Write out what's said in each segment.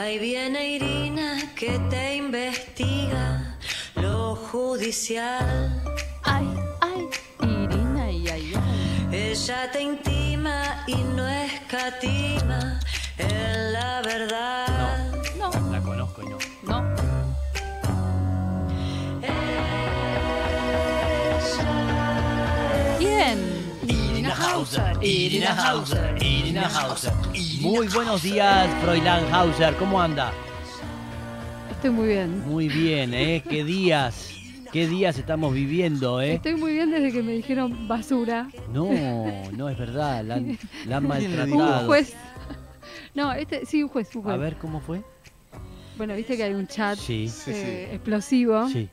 Ahí viene Irina que te investiga lo judicial. Ay, ay, Irina y ay, ay. Ella te intima y no escatima en la verdad. Hauser, Irina Hauser, Irina Hauser. Muy buenos días, Froilán Hauser. ¿Cómo anda? Estoy muy bien. Muy bien, ¿eh? ¿Qué días? ¿Qué días estamos viviendo, eh? Estoy muy bien desde que me dijeron basura. No, no es verdad. La han, la han Un maltratado. juez. No, este, sí, un juez, un juez. A ver, ¿cómo fue? Bueno, viste que hay un chat Sí, Sí, eh, sí. explosivo. sí.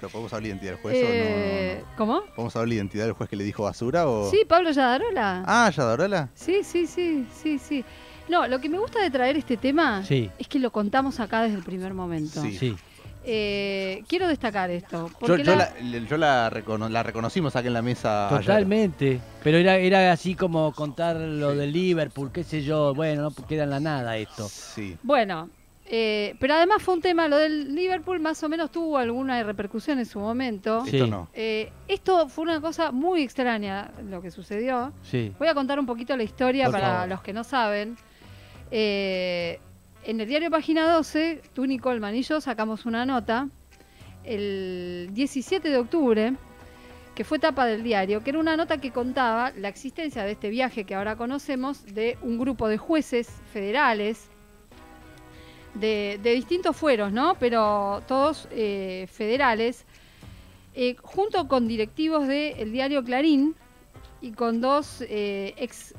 ¿Pero podemos la identidad del juez Eh, o no, ¿Cómo? no? ¿Podemos la identidad del juez que le dijo basura o...? Sí, Pablo Yadarola. Ah, ¿Yadarola? Sí, sí, sí, sí, sí. No, lo que me gusta de traer este tema Sí. es que lo contamos acá desde el primer momento. Sí. Sí. Eh, quiero destacar esto. Yo, la- la, yo la, recono- la reconocimos acá en la mesa ayer. Totalmente. Pero era, era así como contar lo del Liverpool, qué sé yo. Bueno, no queda en la nada esto. Sí. Bueno, eh, pero además fue un tema, lo del Liverpool más o menos tuvo alguna repercusión en su momento. Sí. Esto no. Eh, esto fue una cosa muy extraña lo que sucedió. Sí. Voy a contar un poquito la historia Por para favor. los que no saben. Eh, en el diario Página 12, tú, Nicole y yo sacamos una nota el 17 de octubre, que fue tapa del diario, que era una nota que contaba la existencia de este viaje que ahora conocemos de un grupo de jueces federales de, de distintos fueros, ¿no? Pero todos eh, federales, eh, junto con directivos del diario Clarín y con dos eh, ex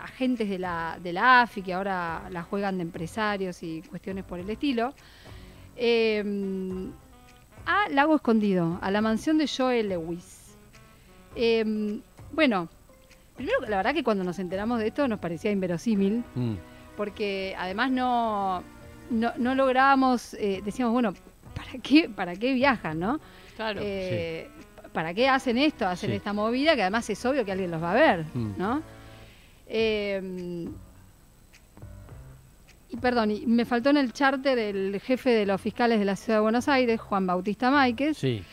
agentes de la, de la AFI que ahora la juegan de empresarios y cuestiones por el estilo, eh, a Lago Escondido, a la mansión de Joel Lewis. Eh, bueno, primero la verdad que cuando nos enteramos de esto nos parecía inverosímil, Mm. porque además no, no, no lográbamos, eh, decíamos, bueno, ¿para qué, ¿para qué viajan, no? Claro. Eh, ¿Para qué hacen esto? Hacen Sí. esta movida que además es obvio que alguien los va a ver, Mm. ¿no? Eh, y perdón, y me faltó en el charter el jefe de los fiscales de la Ciudad de Buenos Aires, Juan Bautista Máquez, Sí.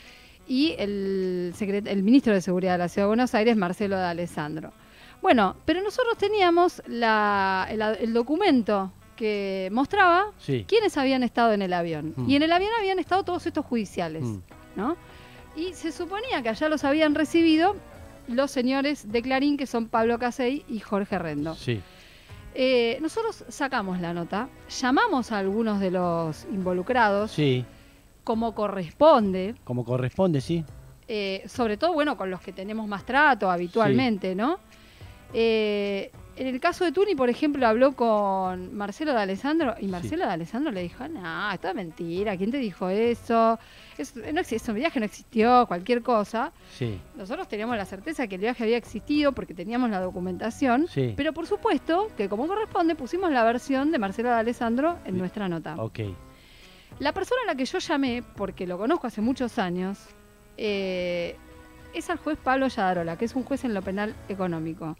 y el, secret- el ministro de Seguridad de la Ciudad de Buenos Aires, Marcelo de Alessandro. Bueno, pero nosotros teníamos la- el, el documento que mostraba Sí. quiénes habían estado en el avión. Mm. Y en el avión habían estado todos estos judiciales, Mm. ¿no? Y se suponía que allá los habían recibido los señores de Clarín, que son Pablo Casey y Jorge Rendo. Sí. Eh, nosotros sacamos la nota, llamamos a algunos de los involucrados, Sí. como corresponde, Como corresponde, sí. eh, sobre todo, bueno, con los que tenemos más trato habitualmente, ¿no? Eh, en el caso de Tuni, por ejemplo, habló con Marcelo de Alessandro y Marcelo de Alessandro le dijo, no, esto es mentira, ¿quién te dijo eso? Es, no ese viaje no existió, cualquier cosa. Sí. Nosotros teníamos la certeza que el viaje había existido porque teníamos la documentación, Sí. pero por supuesto que como corresponde pusimos la versión de Marcelo de Alessandro en Sí. nuestra nota. Ok. La persona a la que yo llamé, porque lo conozco hace muchos años, eh, es al juez Pablo Yadarola, que es un juez en lo penal económico.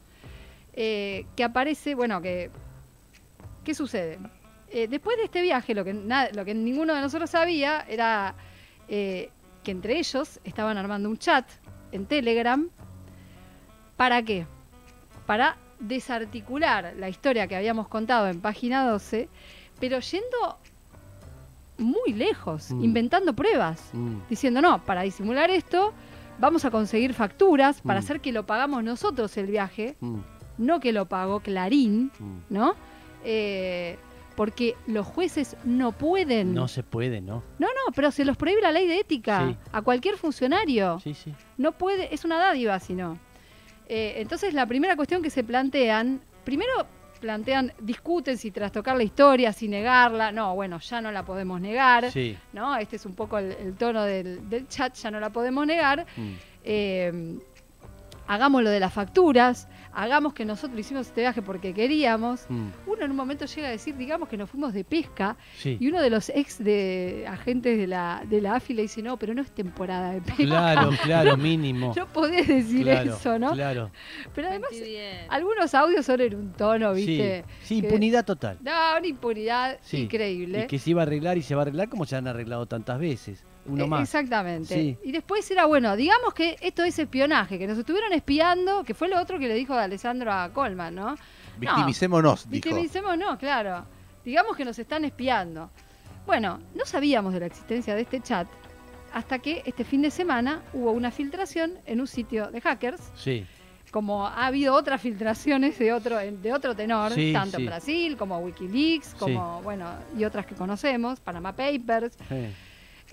Eh, que aparece, bueno, que. ¿Qué sucede? Eh, después de este viaje, lo que, na- lo que ninguno de nosotros sabía era eh, que entre ellos estaban armando un chat en Telegram. ¿Para qué? Para desarticular la historia que habíamos contado en página 12, pero yendo muy lejos, Mm. inventando pruebas, Mm. diciendo, no, para disimular esto, vamos a conseguir facturas para Mm. hacer que lo pagamos nosotros el viaje. No que lo pagó Clarín, Mm. ¿no? Eh, porque los jueces no pueden. No se puede, ¿no? no, no, pero se los prohíbe la ley de ética Sí. a cualquier funcionario. Sí, sí. No puede, es una dádiva, si no. Eh, entonces, la primera cuestión que se plantean, primero plantean, discuten si trastocar la historia, si negarla. No, bueno, ya no la podemos negar. Sí. ¿no? Este es un poco el, el tono del, del chat, ya no la podemos negar. Mm. Eh, hagamos lo de las facturas, hagamos que nosotros hicimos este viaje porque queríamos. Mm, Uno en un momento llega a decir, digamos que nos fuimos de pesca, Sí. y uno de los ex de agentes de la, de la AFI le dice, no, pero no es temporada de pesca. Claro, claro, mínimo. No podés decir claro, eso, ¿no? Claro. Pero además, algunos audios son en un tono, ¿viste? sí, impunidad total. No, una impunidad Sí. increíble. Y que se iba a arreglar y se va a arreglar como se han arreglado tantas veces. Uno Eh, más. Exactamente. Sí. Y después era, bueno, digamos que esto es espionaje, que nos estuvieron espiando, que fue lo otro que le dijo Alessandro a Colman, ¿no? Victimicémonos, dijo. Victimicemos no, claro. Digamos que nos están espiando. Bueno, no sabíamos de la existencia de este chat hasta que este fin de semana hubo una filtración en un sitio de hackers, Sí, como ha habido otras filtraciones de otro, de otro tenor, Sí, tanto sí. en Brasil como Wikileaks, como, bueno, y otras que conocemos, Panama Papers.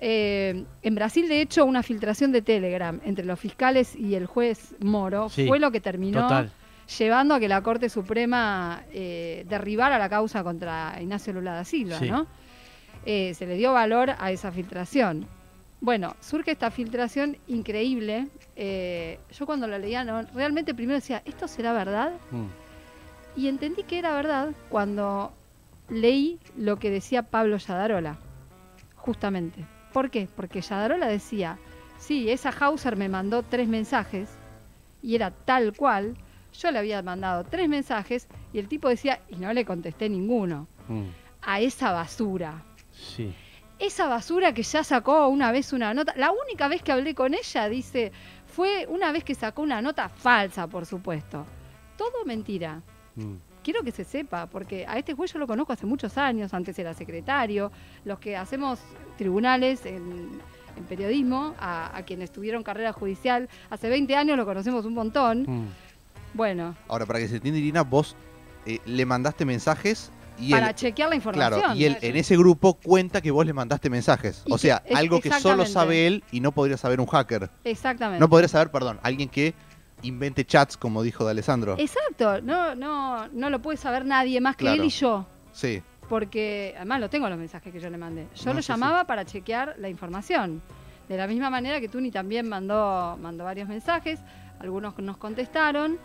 Eh, en Brasil, de hecho, una filtración de Telegram entre los fiscales y el juez Moro Sí, fue lo que terminó total. llevando a que la Corte Suprema eh, derribara la causa contra Ignacio Lula da Silva, Sí. ¿no? Eh, se le dio valor a esa filtración. Bueno, surge esta filtración increíble. yo cuando la leía, no, realmente primero decía, ¿esto será verdad? Mm, Y entendí que era verdad cuando leí lo que decía Pablo Yadarola, justamente. ¿Por qué? Porque Yadarola decía, sí, esa Hauser me mandó tres mensajes y era tal cual, yo le había mandado tres mensajes y el tipo decía, y no le contesté ninguno, mm, a esa basura. Sí. Esa basura que ya sacó una vez una nota, la única vez que hablé con ella, dice, fue una vez que sacó una nota falsa, por supuesto. Todo mentira mm, quiero que se sepa, porque a este juez yo lo conozco hace muchos años, antes era secretario, los que hacemos tribunales en, en periodismo, a, a quienes tuvieron carrera judicial, hace 20 años lo conocemos un montón. mm. Bueno, Ahora, para que se entienda, Irina, vos eh, le mandaste mensajes y para él, chequear la información. claro, y él en ese grupo cuenta que vos le mandaste mensajes. Y o que- sea, es- algo que solo sabe él y no podría saber un hacker. Exactamente. No podría saber, perdón, alguien que invente chats, como dijo de Alessandro. Exacto, no, no, no lo puede saber nadie más que Claro. él y yo. Sí. porque además lo tengo los mensajes que yo le mandé. Yo No, lo sí, sí. llamaba para chequear la información. De la misma manera que Tuni también mandó, mandó varios mensajes, algunos nos contestaron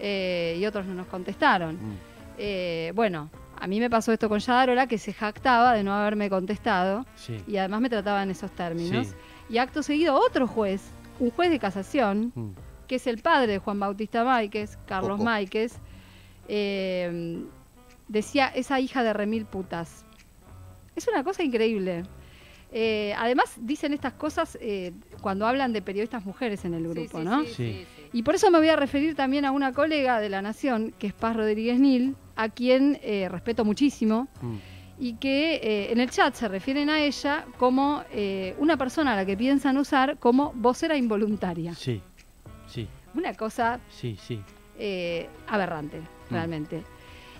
eh, y otros no nos contestaron. Mm. Eh, bueno, a mí me pasó esto con Yadarola, que se jactaba de no haberme contestado Sí. y además me trataba en esos términos. Sí. Y acto seguido otro juez, un juez de casación, Mm. Que es el padre de Juan Bautista Máiquez, Carlos Ojo. Máiquez, eh, decía esa hija de remil putas. Es una cosa increíble. Eh, además dicen estas cosas eh, cuando hablan de periodistas mujeres en el grupo, sí, ¿no? Sí, Sí. sí, sí. Y por eso me voy a referir también a una colega de La Nación, que es Paz Rodríguez Nil, a quien eh, respeto muchísimo Mm. y que eh, en el chat se refieren a ella como eh, una persona a la que piensan usar como vocera involuntaria. Sí. Una cosa Sí, sí. eh, aberrante, Mm. realmente.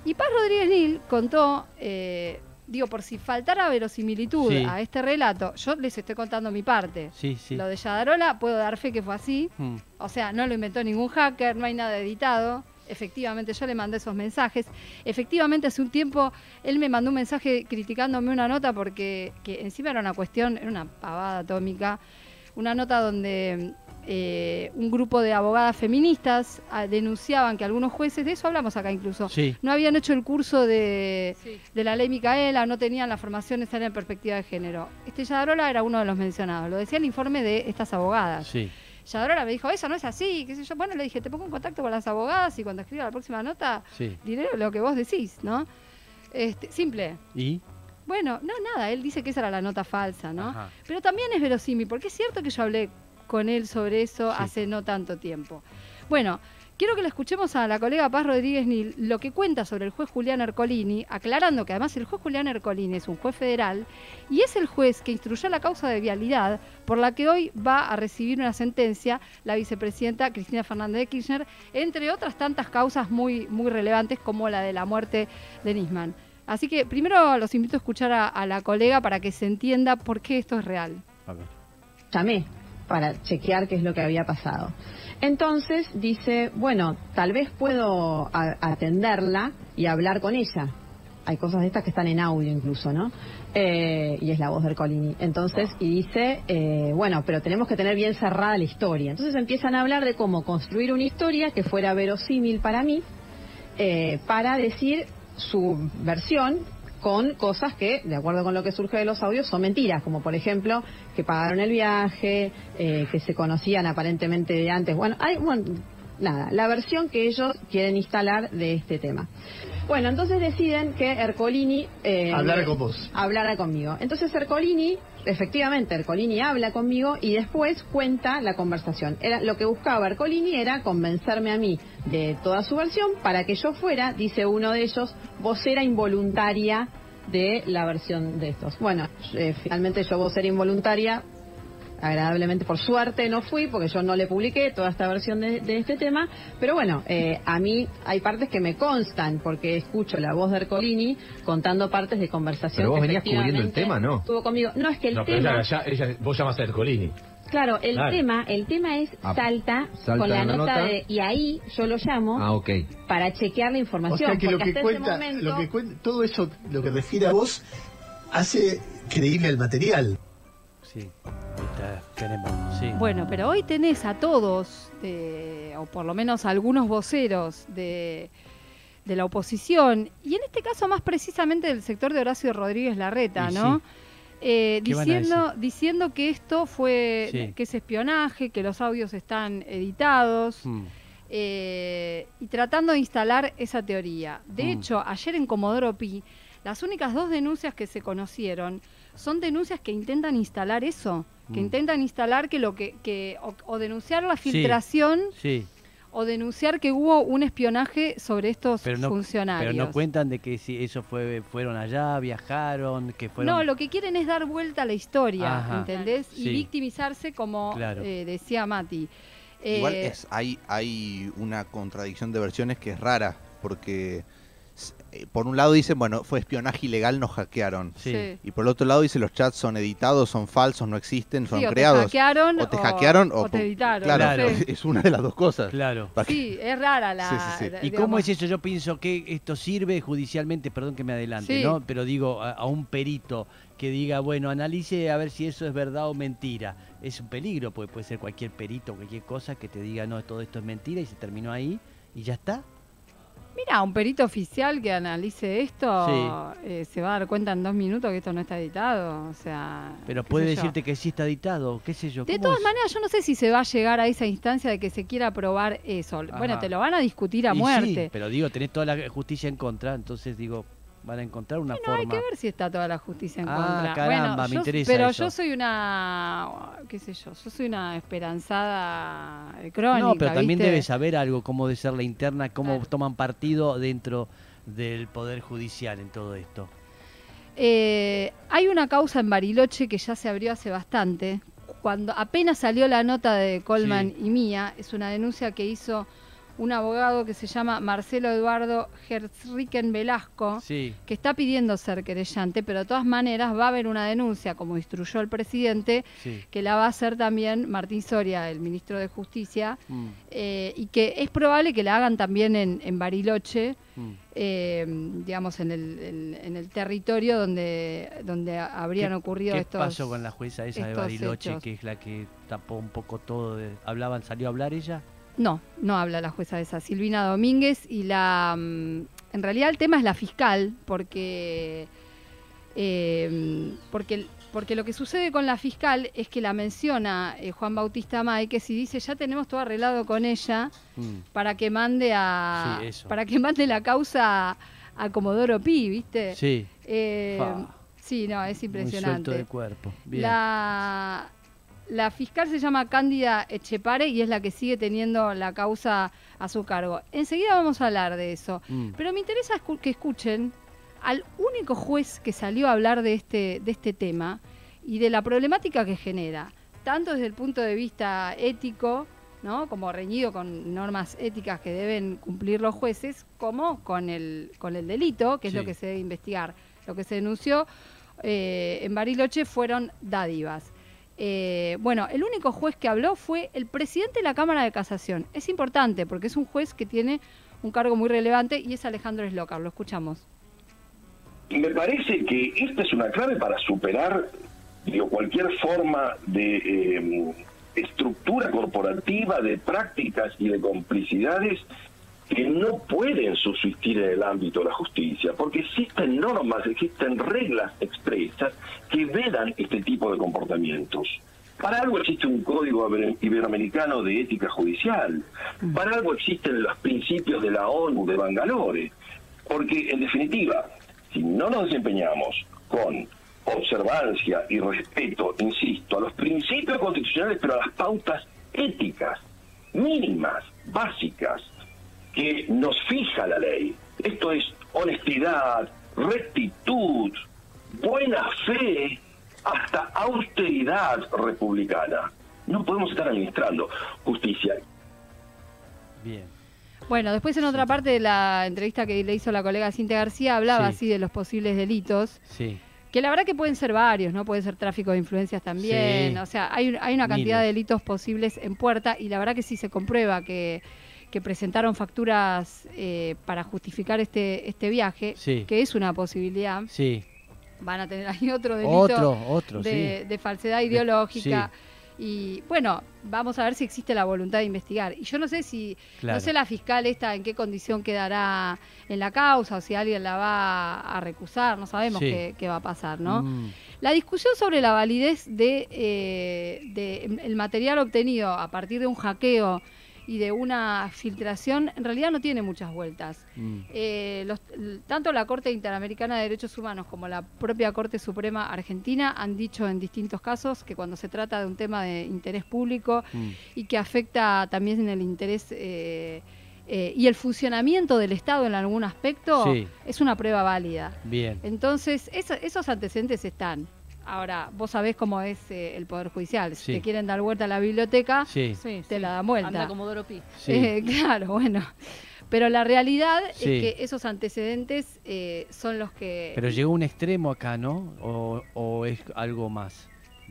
Y Paz Rodríguez Nil contó, eh, digo, por si faltara verosimilitud Sí. a este relato, yo les estoy contando mi parte. Sí, sí. Lo de Yadarola puedo dar fe que fue así, Mm. o sea, no lo inventó ningún hacker, no hay nada editado. Efectivamente, yo le mandé esos mensajes. Efectivamente, hace un tiempo él me mandó un mensaje criticándome una nota porque que encima era una cuestión, era una pavada atómica, una nota donde eh, un grupo de abogadas feministas ah, denunciaban que algunos jueces, de eso hablamos acá incluso, Sí. no habían hecho el curso de, Sí. de la ley Micaela, no tenían la formación necesaria en perspectiva de género. Este Yadarola era uno de los mencionados, lo decía el informe de estas abogadas. Sí. Yadarola me dijo, eso no es así, qué sé yo. Bueno, le dije, te pongo en contacto con las abogadas y cuando escriba la próxima nota, Sí. diré lo que vos decís, ¿no? Este, simple. ¿Y? Bueno, no, nada, él dice que esa era la nota falsa, ¿no? Ajá. Pero también es verosímil, porque es cierto que yo hablé con él sobre eso Sí. hace no tanto tiempo. Bueno, quiero que le escuchemos a la colega Paz Rodríguez Nil lo que cuenta sobre el juez Julián Ercolini, aclarando que además el juez Julián Ercolini es un juez federal y es el juez que instruyó la causa de vialidad por la que hoy va a recibir una sentencia la vicepresidenta Cristina Fernández de Kirchner, entre otras tantas causas muy, muy relevantes como la de la muerte de Nisman. Así que primero los invito a escuchar a, a la colega para que se entienda por qué esto es real. A ver. llamé para chequear qué es lo que había pasado. Entonces dice, bueno, tal vez puedo atenderla y hablar con ella. hay cosas de estas que están en audio incluso, ¿no? Eh, y es la voz de Ercolini. Entonces, y dice, eh, bueno, pero tenemos que tener bien cerrada la historia. Entonces empiezan a hablar de cómo construir una historia que fuera verosímil para mí, eh, para decir su versión con cosas que, de acuerdo con lo que surge de los audios, son mentiras, como por ejemplo que pagaron el viaje, eh, que se conocían aparentemente de antes. Bueno, hay, bueno, nada, la versión que ellos quieren instalar de este tema. Bueno, entonces deciden que Ercolini... Eh, Hablara con vos. Hablara conmigo. Entonces Ercolini, efectivamente, Ercolini habla conmigo y después cuenta la conversación. Era, lo que buscaba Ercolini era convencerme a mí de toda su versión para que yo fuera, dice uno de ellos, vocera involuntaria de la versión de estos. Bueno, eh, finalmente yo vocera involuntaria agradablemente por suerte no fui porque yo no le publiqué toda esta versión de, de este tema pero bueno eh, a mí hay partes que me constan porque escucho la voz de Ercolini contando partes de conversación Pero vos que venías cubriendo el tema, ¿no? estuvo conmigo no es que el No, pero tema ella, ella, ella- vos llamas a Ercolini. claro el Claro. tema el tema es Ah, salta, salta con la nota, nota. de y ahí yo lo llamo Ah, para chequear la O información sea que lo que cuenta, momento lo que cuenta, todo eso, lo que refiere a vos, hace creíble el material. Sí, tenemos. Sí. Bueno, pero hoy tenés a todos, eh, o por lo menos a algunos voceros de, de la oposición, y en este caso más precisamente del sector de Horacio Rodríguez Larreta, Y ¿no? sí. Eh, ¿Qué van a diciendo, que esto fue, Sí. que es espionaje, que los audios están editados, Mm. eh, y tratando de instalar esa teoría. De Mm. hecho, ayer en Comodoro Pi, las únicas dos denuncias que se conocieron son denuncias que intentan instalar eso, que Mm. intentan instalar que lo que, que o, o denunciar la filtración Sí, o denunciar que hubo un espionaje sobre estos pero no, funcionarios. pero no cuentan de que si eso fue fueron allá, viajaron, que fueron... No, lo que quieren es dar vuelta a la historia, Ajá. ¿entendés? Y Sí. victimizarse como Claro. eh, decía Mati. Igual Eh, es, hay, hay una contradicción de versiones que es rara, porque por un lado dicen, bueno, fue espionaje ilegal, nos hackearon. Sí. Y por el otro lado dice, los chats son editados, son falsos, no existen, son Sí, o creados. te hackearon o te hackearon o, o te editaron. Claro, es una de las dos cosas. Claro. Sí, es rara la... Sí, sí, sí. la- ¿Y digamos, cómo es eso? Yo pienso que esto sirve judicialmente, perdón que me adelante, Sí. ¿no? Pero digo, a, a un perito que diga, bueno, analice a ver si eso es verdad o mentira. Es un peligro, pues puede ser cualquier perito, cualquier cosa que te diga, no, todo esto es mentira y se terminó ahí y ya está. Mira, un perito oficial que analice esto eh, se va a dar cuenta en dos minutos que esto no está editado. O sea. Pero puede yo. decirte que sí está editado, qué sé yo. De ¿cómo todas es? maneras, yo no sé si se va a llegar a esa instancia de que se quiera probar eso. Bueno, te lo van a discutir a Y sí, muerte. pero digo, tenés toda la justicia en contra, entonces digo, van a encontrar una Bueno, hay que ver si está toda la justicia en Ah, contra. caramba, bueno, me yo- interesa pero eso. yo soy una, qué sé yo, yo soy una esperanzada eh, crónica. No, pero también ¿viste? debe saber algo, cómo debe ser la interna, cómo Claro. toman partido dentro del Poder Judicial en todo esto. Eh, hay una causa en Bariloche que ya se abrió hace bastante. Cuando apenas salió la nota de Coleman Sí. y mía, es una denuncia que hizo un abogado que se llama Marcelo Eduardo Herzriken Velasco, Sí, que está pidiendo ser querellante, pero de todas maneras va a haber una denuncia, como instruyó el presidente, sí. que la va a hacer también Martín Soria, el ministro de Justicia, Mm, eh, y que es probable que la hagan también en, en Bariloche, mm. eh, digamos, en el, en- en el territorio donde, donde habrían ¿Qué- ocurrido ¿Qué estos... pasó con la jueza esa de Bariloche, hechos? que es la que tapó un poco todo? de- ¿Hablaban, salió a hablar ella? No, no habla la jueza esa, Silvina Domínguez, y la... mm, En realidad el tema es la fiscal, porque... eh, porque porque lo que sucede con la fiscal es que la menciona eh, Juan Bautista Máquez y dice ya tenemos todo arreglado con ella Mm, para que mande a Sí, eso. para que mande la causa a, a Comodoro Pi, ¿viste? Sí, Eh, sí, no, es muy suelto impresionante. de cuerpo. Bien. La, la fiscal se llama Cándida Echepare y es la que sigue teniendo la causa a su cargo. Enseguida vamos a hablar de eso. Mm, Pero me interesa que escuchen al único juez que salió a hablar de este, de este tema y de la problemática que genera, tanto desde el punto de vista ético, ¿no? como reñido con normas éticas que deben cumplir los jueces, como con el, con el delito, que es lo que se debe investigar. Lo que se denunció eh, en Bariloche fueron dádivas. Eh, bueno, el único juez que habló fue el presidente de la Cámara de Casación. Es importante porque es un juez que tiene un cargo muy relevante y es Alejandro Eslocar. Lo escuchamos. Me parece que esta es una clave para superar digo, cualquier forma de eh, estructura corporativa, de prácticas y de complicidades que no pueden subsistir en el ámbito de la justicia, porque existen normas, existen reglas expresas que vedan este tipo de comportamientos. Para algo existe un código iber- iberoamericano de ética judicial, para algo existen los principios de la ONU de Bangalore, porque en definitiva, si no nos desempeñamos con observancia y respeto, insisto, a los principios constitucionales, pero a las pautas éticas mínimas, básicas, que nos fija la ley. Esto es honestidad, rectitud, buena fe, hasta austeridad republicana. No podemos estar administrando justicia. Bien. Bueno, después en otra parte de la entrevista que le hizo la colega Cintia García hablaba Sí. así de los posibles delitos, Sí. que la verdad que pueden ser varios, ¿no? Puede ser tráfico de influencias también, Sí. o sea, hay, hay una cantidad de delitos posibles en puerta y la verdad que sí se comprueba que, que presentaron facturas eh, para justificar este, este viaje, Sí. que es una posibilidad, Sí. van a tener ahí otro delito Otro, otro, de, sí. de falsedad ideológica. Y bueno, vamos a ver si existe la voluntad de investigar. Y yo no sé si, Claro. no sé la fiscal esta en qué condición quedará en la causa o si alguien la va a recusar, no sabemos qué, qué va a pasar, ¿no? Mm, La discusión sobre la validez de, eh, de el material obtenido a partir de un hackeo y de una filtración en realidad no tiene muchas vueltas. mm. Eh, los- tanto la Corte Interamericana de Derechos Humanos como la propia Corte Suprema Argentina han dicho en distintos casos que cuando se trata de un tema de interés público Mm. y que afecta también en el interés eh, eh, y el funcionamiento del Estado en algún aspecto, Sí. es una prueba válida. Bien. Entonces, eso- esos antecedentes están. Ahora, vos sabés cómo es eh, el Poder Judicial. Si Sí. te quieren dar vuelta a la biblioteca, Sí. Te sí. la dan vuelta. Anda como Doropi. Sí. Eh, claro, bueno. Pero la realidad Sí. es que esos antecedentes eh, son los que... Pero llegó un extremo acá, ¿no? O, o es algo más.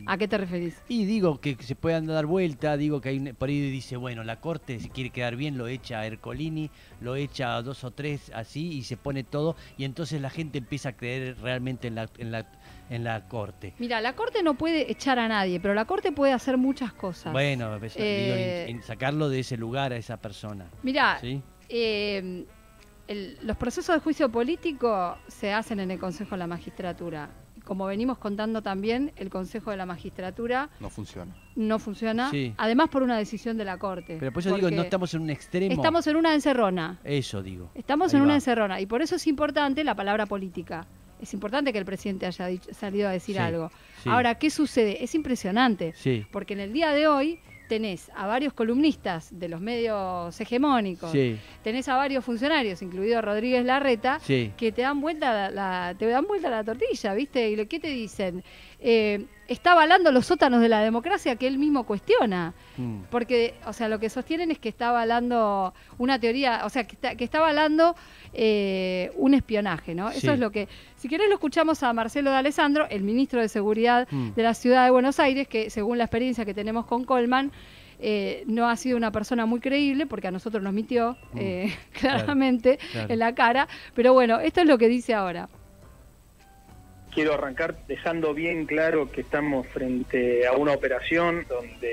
¿A qué te referís? Y digo que se puedan dar vuelta, digo que hay un- por ahí dice, bueno, la corte si quiere quedar bien lo echa a Ercolini, lo echa a dos o tres así y se pone todo y entonces la gente empieza a creer realmente en la, en la, en la corte. Mira, la Corte no puede echar a nadie, pero la Corte puede hacer muchas cosas. Bueno, digo, Eh, en- en sacarlo de ese lugar a esa persona. Mira, ¿sí? eh, los procesos de juicio político se hacen en el Consejo de la Magistratura. Como venimos contando también, el Consejo de la Magistratura No funciona. no funciona, Sí. además por una decisión de la Corte. Pero por eso digo, no estamos en un extremo. Estamos en una encerrona. Eso digo. Estamos Ahí en una encerrona y por eso es importante la palabra política. Es importante que el presidente haya dicho- salido a decir Sí, algo. sí. Ahora, ¿qué sucede? Es impresionante, Sí, porque en el día de hoy tenés a varios columnistas de los medios hegemónicos, sí, tenés a varios funcionarios, incluido Rodríguez Larreta, sí. que te dan vuelta la, la- te dan vuelta la tortilla, ¿viste? ¿Y lo qué te dicen? Eh, está avalando los sótanos de la democracia que él mismo cuestiona. Mm. Porque, o sea, lo que sostienen es que está avalando una teoría, o sea, que está, que está avalando eh, un espionaje, ¿no? Sí. Eso es lo que. Si querés, lo escuchamos a Marcelo de Alessandro, el ministro de Seguridad Mm. de la ciudad de Buenos Aires, que según la experiencia que tenemos con Colman, eh, no ha sido una persona muy creíble porque a nosotros nos mintió Mm. eh, Claro, claramente claro. en la cara. Pero bueno, esto es lo que dice ahora. Quiero arrancar dejando bien claro que estamos frente a una operación donde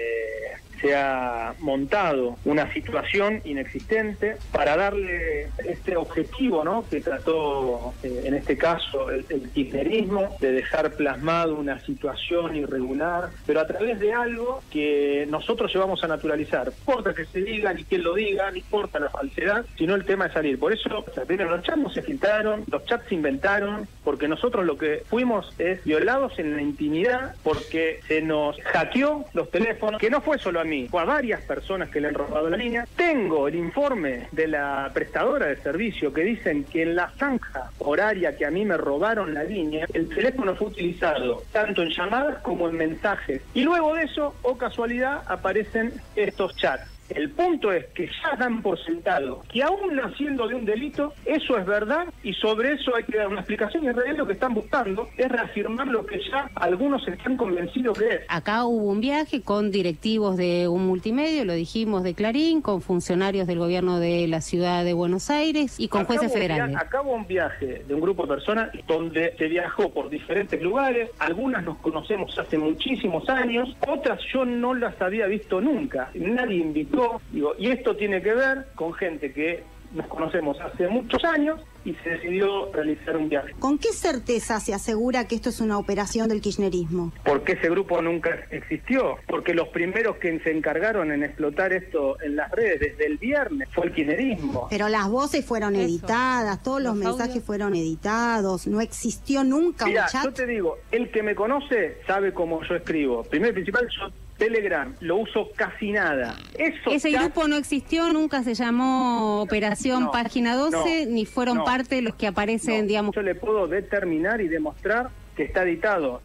se ha montado una situación inexistente para darle este objetivo ¿no? que trató eh, en este caso el, el kirchnerismo de dejar plasmado una situación irregular, pero a través de algo que nosotros llevamos a naturalizar. No importa que se diga ni quién lo diga, no importa la falsedad, sino el tema de salir. Por eso, primero, los chats no se filtraron, los chats se inventaron, porque nosotros lo que fuimos es violados en la intimidad, porque se nos hackeó los teléfonos, que no fue solo a mí, fue a varias personas que le han robado la línea. Tengo el informe de la prestadora de servicio que dicen que en la zanja horaria que a mí me robaron la línea, el teléfono fue utilizado tanto en llamadas como en mensajes. Y luego de eso, o casualidad, aparecen estos chats. El punto es que ya dan por sentado que aún naciendo de un delito, eso es verdad y sobre eso hay que dar una explicación y en realidad lo que están buscando es reafirmar lo que ya algunos están convencidos que es. Acá hubo un viaje con directivos de un multimedio, lo dijimos, de Clarín, con funcionarios del gobierno de la ciudad de Buenos Aires y con Acá jueces federales. Acá hubo un viaje de un grupo de personas donde se viajó por diferentes lugares, algunas nos conocemos hace muchísimos años, otras yo no las había visto nunca, nadie invitó, digo, y esto tiene que ver con gente que nos conocemos hace muchos años y se decidió realizar un viaje. ¿Con qué certeza se asegura que esto es una operación del kirchnerismo? Porque ese grupo nunca existió, porque los primeros que se encargaron en explotar esto en las redes desde el viernes fue el kirchnerismo. Pero las voces fueron Eso. editadas, todos los, Los mensajes audios. fueron editados, no existió nunca Mira, un chat. yo te digo, el que me conoce sabe cómo yo escribo. Primero y principal, yo Telegram lo uso casi nada. Eso Ese ya- grupo no existió, nunca se llamó Operación No, Página 12, no, ni fueron no. parte de los que aparecen, no, digamos. Yo le puedo determinar y demostrar que está editado.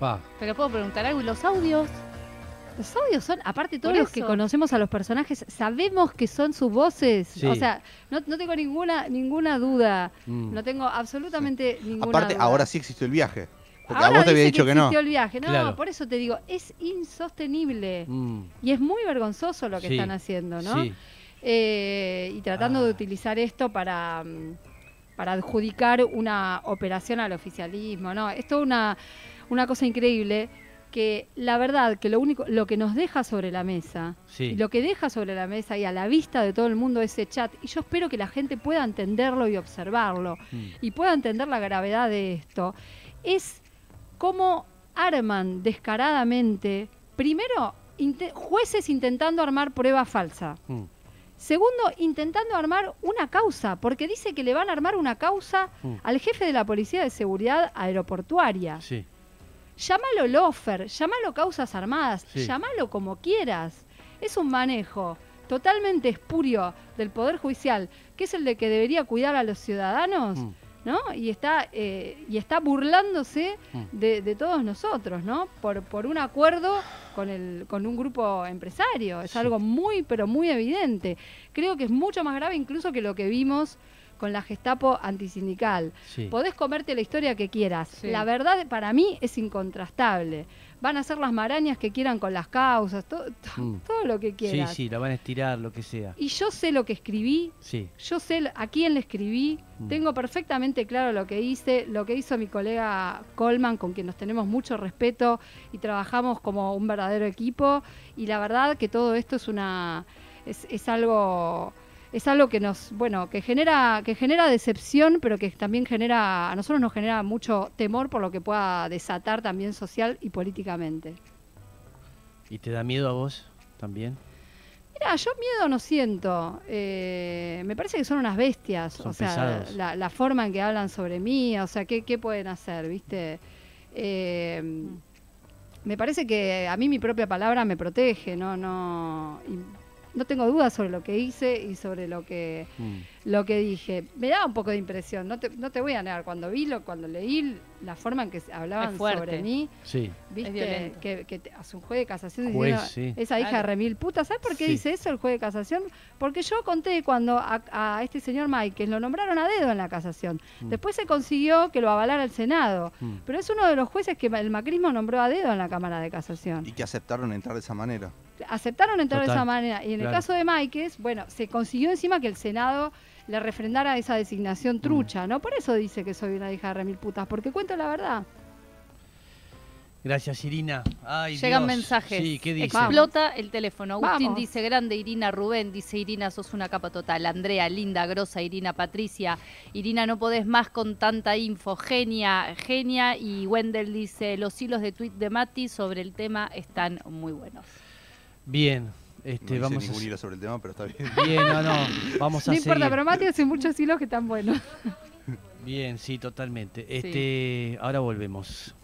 Pa. Pero puedo preguntar algo, ¿y los audios? Los audios son, aparte todos los que conocemos a los personajes, sabemos que son sus voces. Sí. O sea, no, no tengo ninguna ninguna duda. Mm. No tengo absolutamente ninguna Aparte, duda. ahora sí existió el viaje. Porque Ahora a vos te había dicho que, no. el viaje. No, Claro. por eso te digo, es insostenible. Mm. Y es muy vergonzoso lo que Sí, están haciendo, ¿no? Sí. Eh, y tratando Ah. de utilizar esto para, mm, para adjudicar una operación al oficialismo, ¿no? Es toda una, una cosa increíble que la verdad que lo único lo que nos deja sobre la mesa Sí. y lo que deja sobre la mesa y a la vista de todo el mundo ese chat y yo espero que la gente pueda entenderlo y observarlo Mm. y pueda entender la gravedad de esto es cómo arman descaradamente primero jueces intentando armar prueba falsa Mm. Segundo, intentando armar una causa, porque dice que le van a armar una causa Mm. al jefe de la Policía de Seguridad Aeroportuaria. Sí. Llámalo lofer, llámalo causas armadas, Sí. llámalo como quieras. Es un manejo totalmente espurio del Poder Judicial, que es el de que debería cuidar a los ciudadanos, Mm. ¿No? Y está, eh, y está burlándose Mm. de, de todos nosotros, ¿no? Por, por un acuerdo con, el, con un grupo empresario. Es Sí. algo muy, pero muy evidente. Creo que es mucho más grave incluso que lo que vimos con la Gestapo antisindical. Sí. Podés comerte la historia que quieras. Sí. La verdad para mí es incontrastable. Van a hacer las marañas que quieran con las causas, to- to- Mm. todo lo que Sí, quieras. sí, la van a estirar, lo que sea. Y yo sé lo que escribí, Sí. yo sé a quién le escribí, Mm. tengo perfectamente claro lo que hice, lo que hizo mi colega Coleman, con quien nos tenemos mucho respeto y trabajamos como un verdadero equipo. Y la verdad que todo esto es una es, es algo es algo que nos bueno que genera que genera decepción, pero que también genera a nosotros nos genera mucho temor por lo que pueda desatar también social y políticamente. ¿Y te da miedo a vos también? Mira, yo miedo no siento. Eh, me parece que son unas bestias. Son o sea, la, la forma en que hablan sobre mí, o sea, ¿qué, qué pueden hacer? ¿Viste? Eh, me parece que a mí mi propia palabra me protege, no, no, y no tengo dudas sobre lo que hice y sobre lo que Mm. Lo que dije. Me da un poco de impresión, no te, no te voy a negar, cuando vi, lo, cuando leí la forma en que hablaban sobre mí, Sí. viste, que, que te- hace un juez de casación Juez, diciendo, sí. esa hija de remil puta, ¿sabes por qué Sí. dice eso el juez de casación? Porque yo conté cuando a, a este señor Mike lo nombraron a dedo en la casación. Mm. Después se consiguió que lo avalara el Senado. Mm. Pero es uno de los jueces que el macrismo nombró a dedo en la Cámara de Casación. Y que aceptaron entrar de esa manera. Aceptaron entrar de esa manera. Y en claro. el caso de Máquez, bueno, se consiguió encima que el Senado le refrendara esa designación Mm. trucha, ¿no? Por eso dice que soy una hija de remil putas, porque cuento la verdad. Gracias, Irina. Ay, Llegan Dios. mensajes. Sí, ¿qué dice? Explota el teléfono. Agustín Vamos. dice grande, Irina Rubén dice Irina, sos una capa total. Andrea, linda, grosa, Irina Patricia. Irina, no podés más con tanta info. Genia, genia. Y Wendell dice, los hilos de tweet de Mati sobre el tema están muy buenos. Bien. No Este, hice vamos ningún a... hilo sobre el tema, pero está bien. Bien, no, no. Vamos a No importa, seguir. pero Mati hace muchos hilos que están buenos. Bien, sí, totalmente. Este, ahora volvemos.